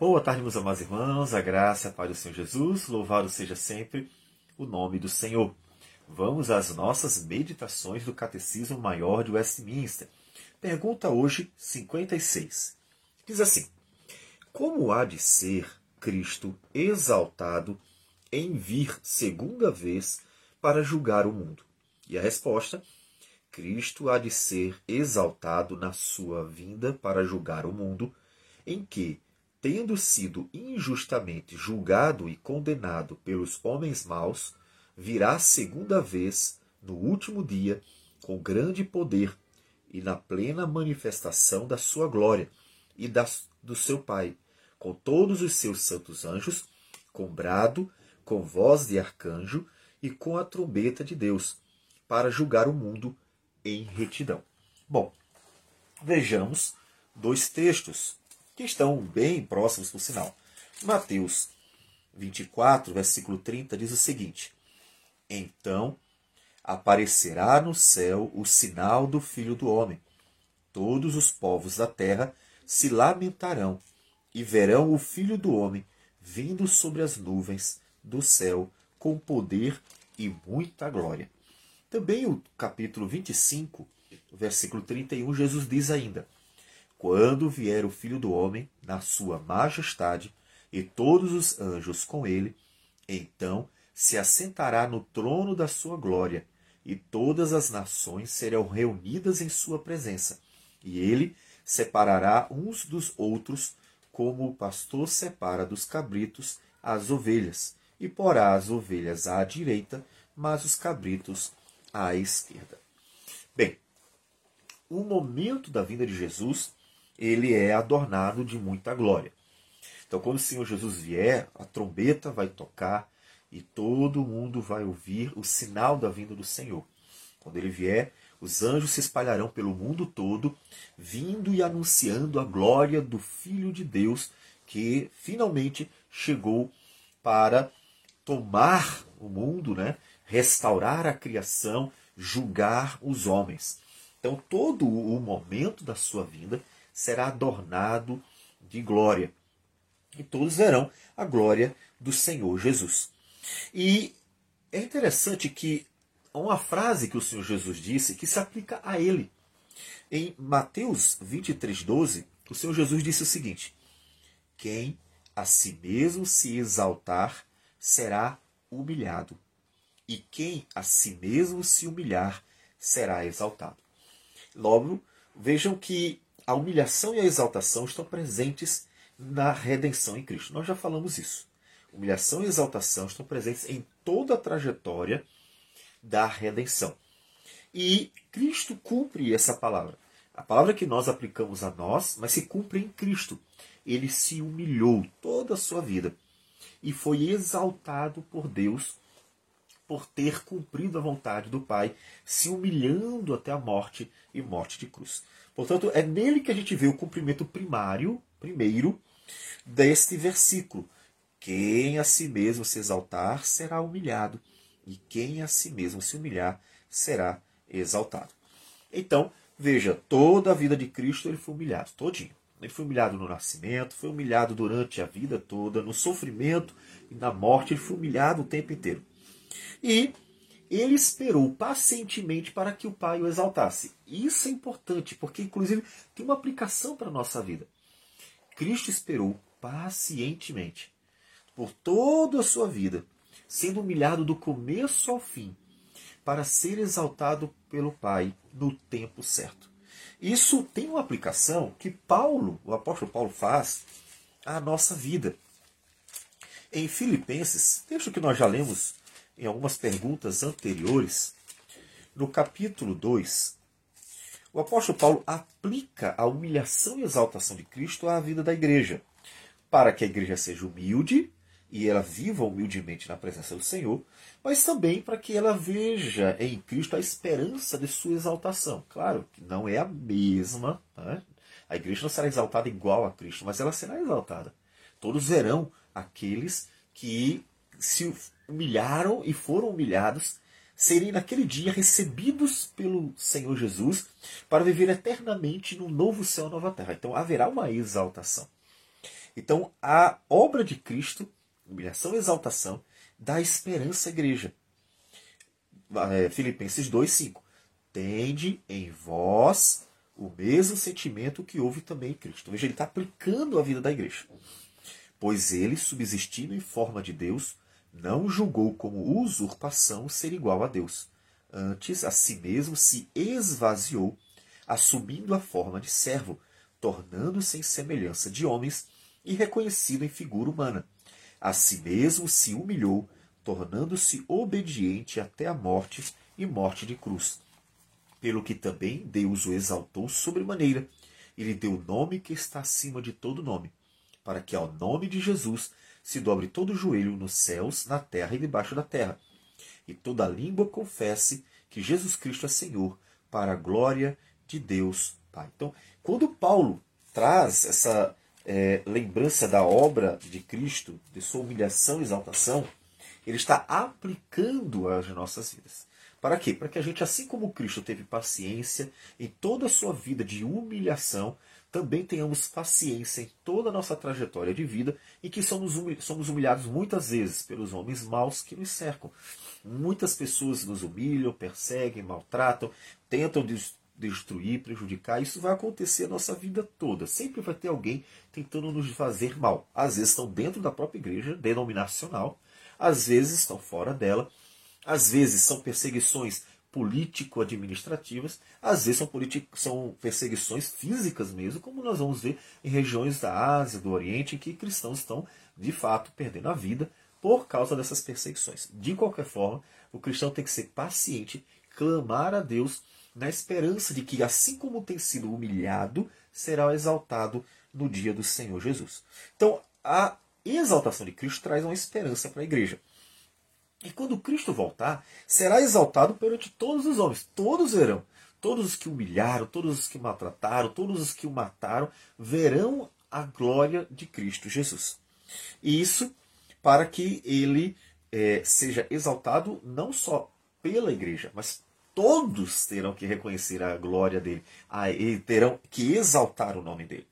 Boa tarde, meus amados irmãos, a graça e a paz do Senhor Jesus, louvado seja sempre o nome do Senhor. Vamos às nossas meditações do Catecismo Maior de Westminster. Pergunta hoje 56. Diz assim: Como há de ser Cristo exaltado em vir segunda vez para julgar o mundo? E a resposta: Cristo há de ser exaltado na sua vinda para julgar o mundo, em que tendo sido injustamente julgado e condenado pelos homens maus, virá segunda vez, no último dia, com grande poder e na plena manifestação da sua glória e da, do seu Pai, com todos os seus santos anjos, com brado, com voz de arcanjo e com a trombeta de Deus, para julgar o mundo em retidão. Bom, vejamos dois textos que estão bem próximos por sinal. Mateus 24, versículo 30 diz o seguinte: Então aparecerá no céu o sinal do Filho do Homem. Todos os povos da terra se lamentarão e verão o Filho do Homem vindo sobre as nuvens do céu com poder e muita glória. Também o capítulo 25, versículo 31, Jesus diz ainda: quando vier o Filho do Homem na sua majestade e todos os anjos com ele, então se assentará no trono da sua glória, e todas as nações serão reunidas em sua presença. E ele separará uns dos outros, como o pastor separa dos cabritos as ovelhas, e porá as ovelhas à direita, mas os cabritos à esquerda. Bem, o momento da vinda de Jesus ele é adornado de muita glória. Então, quando o Senhor Jesus vier, a trombeta vai tocar e todo mundo vai ouvir o sinal da vinda do Senhor. Quando ele vier, os anjos se espalharão pelo mundo todo, vindo e anunciando a glória do Filho de Deus, que finalmente chegou para tomar o mundo, né? restaurar a criação, julgar os homens. Então, todo o momento da sua vinda será adornado de glória. E todos verão a glória do Senhor Jesus. E é interessante que há uma frase que o Senhor Jesus disse que se aplica a ele. Em Mateus 23, 12, o Senhor Jesus disse o seguinte: Quem a si mesmo se exaltar será humilhado, e quem a si mesmo se humilhar será exaltado. Logo, vejam que a humilhação e a exaltação estão presentes na redenção em Cristo. Nós já falamos isso. Humilhação e exaltação estão presentes em toda a trajetória da redenção. E Cristo cumpre essa palavra. A palavra que nós aplicamos a nós, mas se cumpre em Cristo. Ele se humilhou toda a sua vida e foi exaltado por Deus por ter cumprido a vontade do Pai, se humilhando até a morte e morte de cruz. Portanto, é nele que a gente vê o cumprimento primário, primeiro, deste versículo. Quem a si mesmo se exaltar será humilhado, e quem a si mesmo se humilhar será exaltado. Então, veja, toda a vida de Cristo ele foi humilhado, todinho. Ele foi humilhado no nascimento, foi humilhado durante a vida toda, no sofrimento e na morte, ele foi humilhado o tempo inteiro. E ele esperou pacientemente para que o Pai o exaltasse. Isso é importante, porque inclusive tem uma aplicação para a nossa vida. Cristo esperou pacientemente por toda a sua vida, sendo humilhado do começo ao fim, para ser exaltado pelo Pai no tempo certo. Isso tem uma aplicação que Paulo, o apóstolo Paulo, faz à nossa vida. Em Filipenses, texto que nós já lemos em algumas perguntas anteriores, no capítulo 2, o apóstolo Paulo aplica a humilhação e exaltação de Cristo à vida da igreja, para que a igreja seja humilde e ela viva humildemente na presença do Senhor, mas também para que ela veja em Cristo a esperança de sua exaltação. Claro que não é a mesma, né? a igreja não será exaltada igual a Cristo, mas ela será exaltada. Todos verão aqueles que se humilharam e foram humilhados, serem naquele dia recebidos pelo Senhor Jesus para viver eternamente no novo céu e nova terra. Então haverá uma exaltação. Então, a obra de Cristo, humilhação e exaltação, dá esperança à igreja. É, Filipenses 2,5. Tende em vós o mesmo sentimento que houve também em Cristo. Veja, ele está aplicando a vida da igreja. Pois ele, subsistindo em forma de Deus, não julgou como usurpação ser igual a Deus. Antes, a si mesmo se esvaziou, assumindo a forma de servo, tornando-se em semelhança de homens e reconhecido em figura humana. A si mesmo se humilhou, tornando-se obediente até a morte e morte de cruz. Pelo que também Deus o exaltou sobremaneira, e lhe deu o nome que está acima de todo nome, para que ao nome de Jesus se dobre todo o joelho nos céus, na terra e debaixo da terra, e toda língua confesse que Jesus Cristo é Senhor, para a glória de Deus Pai. Então, quando Paulo traz essa é, lembrança da obra de Cristo, de sua humilhação e exaltação, ele está aplicando às nossas vidas. Para quê? Para que a gente, assim como Cristo teve paciência em toda a sua vida de humilhação, também tenhamos paciência em toda a nossa trajetória de vida e que somos, somos humilhados muitas vezes pelos homens maus que nos cercam. Muitas pessoas nos humilham, perseguem, maltratam, tentam destruir, prejudicar. Isso vai acontecer a nossa vida toda. Sempre vai ter alguém tentando nos fazer mal. Às vezes estão dentro da própria igreja denominacional, às vezes estão fora dela, às vezes são perseguições político-administrativas, às vezes são, são perseguições físicas mesmo, como nós vamos ver em regiões da Ásia, do Oriente, em que cristãos estão de fato perdendo a vida por causa dessas perseguições. De qualquer forma, o cristão tem que ser paciente, clamar a Deus na esperança de que, assim como tem sido humilhado, será exaltado no dia do Senhor Jesus. Então, a exaltação de Cristo traz uma esperança para a igreja. E quando Cristo voltar, será exaltado perante todos os homens. Todos verão. Todos os que humilharam, todos os que maltrataram, todos os que o mataram, verão a glória de Cristo Jesus. E isso para que ele é, seja exaltado não só pela igreja, mas todos terão que reconhecer a glória dele, e terão que exaltar o nome dele.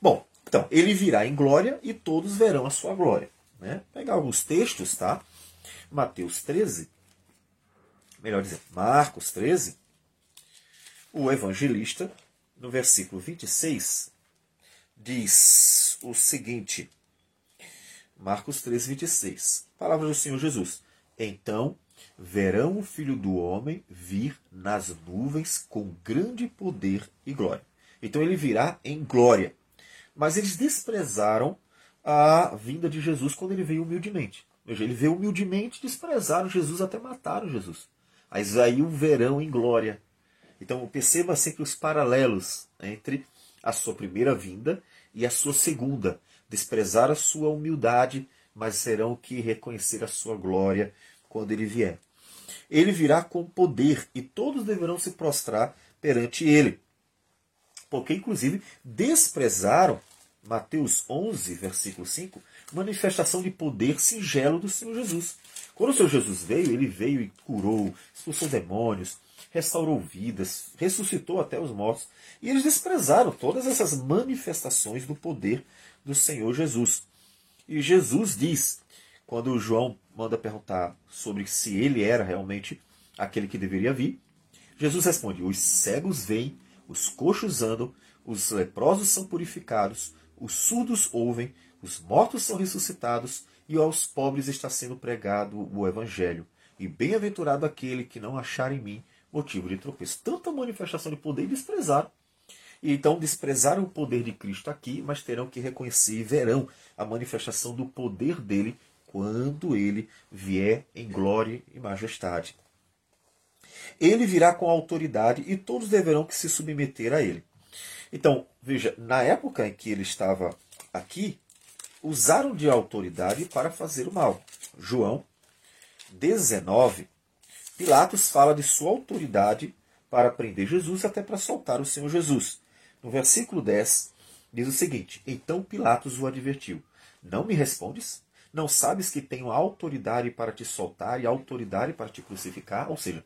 Bom, então, ele virá em glória e todos verão a sua glória. Né? Pegar alguns textos, tá? Mateus 13, melhor dizer, Marcos 13, o evangelista, no versículo 26, diz o seguinte: Marcos 13, 26. Palavra do Senhor Jesus. Então verão o Filho do Homem vir nas nuvens com grande poder e glória. Então ele virá em glória. Mas eles desprezaram a vinda de Jesus quando ele veio humildemente. Ele veio humildemente, desprezaram Jesus, até mataram Jesus. Mas aí o verão em glória. Então perceba sempre os paralelos entre a sua primeira vinda e a sua segunda. Desprezar a sua humildade, mas serão que reconhecer a sua glória quando ele vier. Ele virá com poder e todos deverão se prostrar perante ele. Porque, inclusive, desprezaram, Mateus 11, versículo 5, manifestação de poder singelo do Senhor Jesus. Quando o Senhor Jesus veio, ele veio e curou, expulsou demônios, restaurou vidas, ressuscitou até os mortos. E eles desprezaram todas essas manifestações do poder do Senhor Jesus. E Jesus diz, quando João manda perguntar sobre se ele era realmente aquele que deveria vir, Jesus responde: Os cegos veem, os coxos andam, os leprosos são purificados, os surdos ouvem, os mortos são ressuscitados e aos pobres está sendo pregado o evangelho. E bem-aventurado aquele que não achar em mim motivo de tropeço. Tanta manifestação de poder e desprezaram. E então desprezaram o poder de Cristo aqui, mas terão que reconhecer e verão a manifestação do poder dele quando ele vier em glória e majestade. Ele virá com autoridade e todos deverão que se submeter a ele. Então, veja, na época em que ele estava aqui, usaram de autoridade para fazer o mal. João 19, Pilatos fala de sua autoridade para prender Jesus até para soltar o Senhor Jesus. No versículo 10, diz o seguinte: Então Pilatos o advertiu: Não me respondes? Não sabes que tenho autoridade para te soltar e autoridade para te crucificar? Ou seja,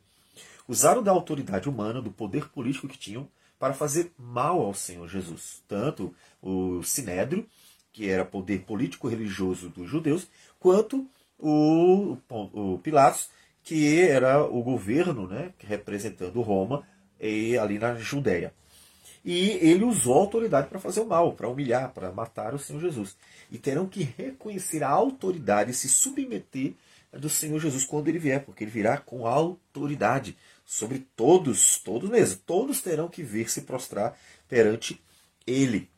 usaram da autoridade humana, do poder político que tinham, para fazer mal ao Senhor Jesus. Tanto o Sinédrio que era poder político-religioso dos judeus, quanto o, o Pilatos, que era o governo né, representando Roma e, ali na Judéia. E ele usou a autoridade para fazer o mal, para humilhar, para matar o Senhor Jesus. E terão que reconhecer a autoridade e se submeter do Senhor Jesus quando ele vier, porque ele virá com autoridade sobre todos, todos mesmo. Todos terão que vir se prostrar perante ele.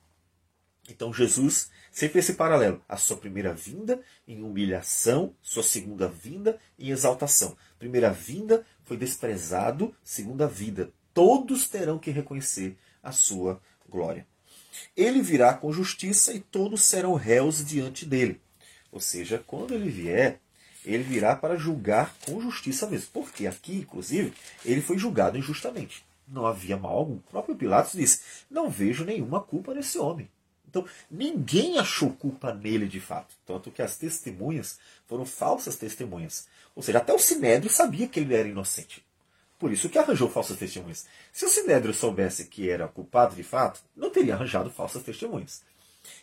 Então Jesus sempre esse paralelo. A sua primeira vinda em humilhação, sua segunda vinda em exaltação. Primeira vinda foi desprezado, segunda vida. Todos terão que reconhecer a sua glória. Ele virá com justiça e todos serão réus diante dele. Ou seja, quando ele vier, ele virá para julgar com justiça mesmo. Porque aqui, inclusive, ele foi julgado injustamente. Não havia mal algum. O próprio Pilatos disse: Não vejo nenhuma culpa nesse homem. Então, ninguém achou culpa nele de fato. Tanto que as testemunhas foram falsas testemunhas. Ou seja, até o Sinédrio sabia que ele era inocente. Por isso que arranjou falsas testemunhas. Se o Sinédrio soubesse que era culpado de fato, não teria arranjado falsas testemunhas.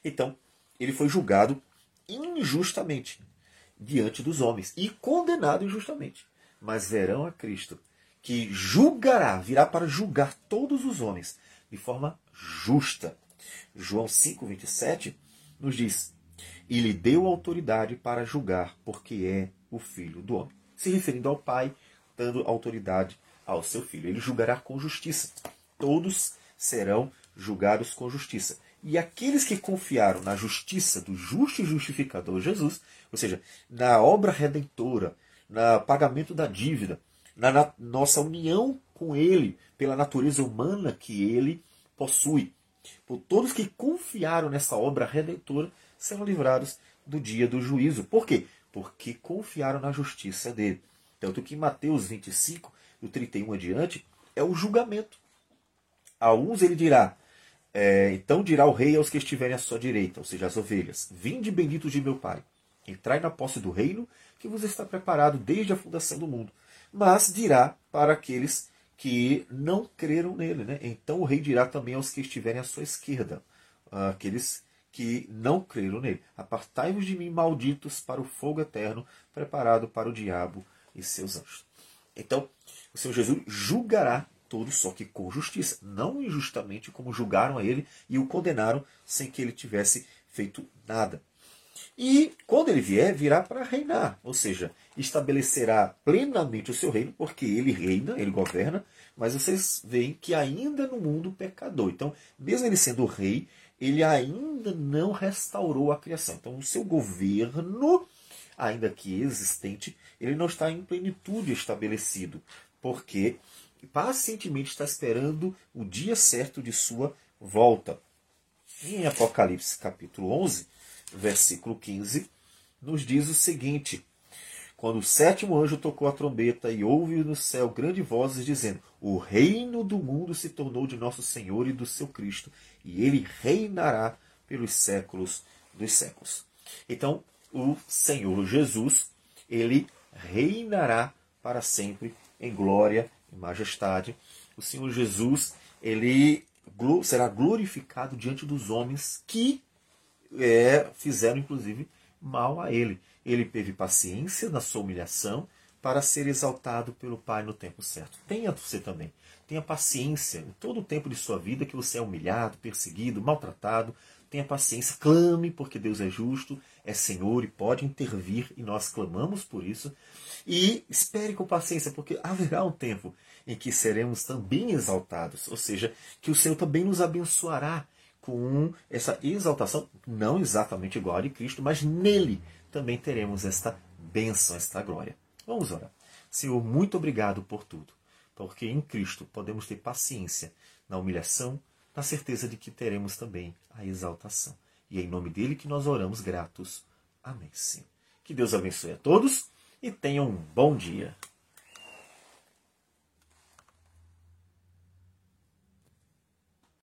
Então, ele foi julgado injustamente diante dos homens e condenado injustamente. Mas verão a Cristo, que julgará, virá para julgar todos os homens de forma justa. João 5:27 nos diz: "E lhe deu autoridade para julgar, porque é o filho do homem." Se referindo ao Pai, dando autoridade ao seu filho. Ele julgará com justiça. Todos serão julgados com justiça. E aqueles que confiaram na justiça do justo e justificador Jesus, ou seja, na obra redentora, no pagamento da dívida, na, na nossa união com Ele, pela natureza humana que Ele possui, por todos que confiaram nessa obra redentora serão livrados do dia do juízo. Por quê? Porque confiaram na justiça dele. Tanto que em Mateus 25, do 31 adiante, é o julgamento. A uns ele dirá, é, então dirá o rei aos que estiverem à sua direita, ou seja, as ovelhas: Vinde benditos de meu Pai, entrai na posse do reino que vos está preparado desde a fundação do mundo. Mas dirá para aqueles que não creram nele. Né? Então o rei dirá também aos que estiverem à sua esquerda, aqueles que não creram nele: Apartai-vos de mim, malditos, para o fogo eterno, preparado para o diabo e seus anjos. Então, o Senhor Jesus julgará todos, só que com justiça, não injustamente como julgaram a ele e o condenaram sem que ele tivesse feito nada. E quando ele vier, virá para reinar, ou seja, estabelecerá plenamente o seu reino, porque ele reina, ele governa, mas vocês veem que ainda no mundo pecador. Então, mesmo ele sendo rei, ele ainda não restaurou a criação. Então, o seu governo, ainda que existente, ele não está em plenitude estabelecido, porque pacientemente está esperando o dia certo de sua volta. Em Apocalipse capítulo 11, versículo 15, nos diz o seguinte: Quando o sétimo anjo tocou a trombeta e houve no céu grandes vozes dizendo: O reino do mundo se tornou de nosso Senhor e do seu Cristo, e ele reinará pelos séculos dos séculos. Então, o Senhor Jesus, ele reinará para sempre em glória e majestade. O Senhor Jesus, ele será glorificado diante dos homens que é, fizeram, inclusive, mal a ele. Ele teve paciência na sua humilhação para ser exaltado pelo Pai no tempo certo. Tenha você também. Tenha paciência em todo o tempo de sua vida que você é humilhado, perseguido, maltratado. Tenha paciência, clame, porque Deus é justo, é Senhor e pode intervir, e nós clamamos por isso. E espere com paciência, porque haverá um tempo em que seremos também exaltados, ou seja, que o Senhor também nos abençoará com essa exaltação, não exatamente igual a de Cristo, mas nele também teremos esta bênção, esta glória. Vamos orar. Senhor, muito obrigado por tudo, porque em Cristo podemos ter paciência na humilhação, na certeza de que teremos também a exaltação. E é em nome dele que nós oramos gratos. Amém. Sim. Que Deus abençoe a todos e tenham um bom dia.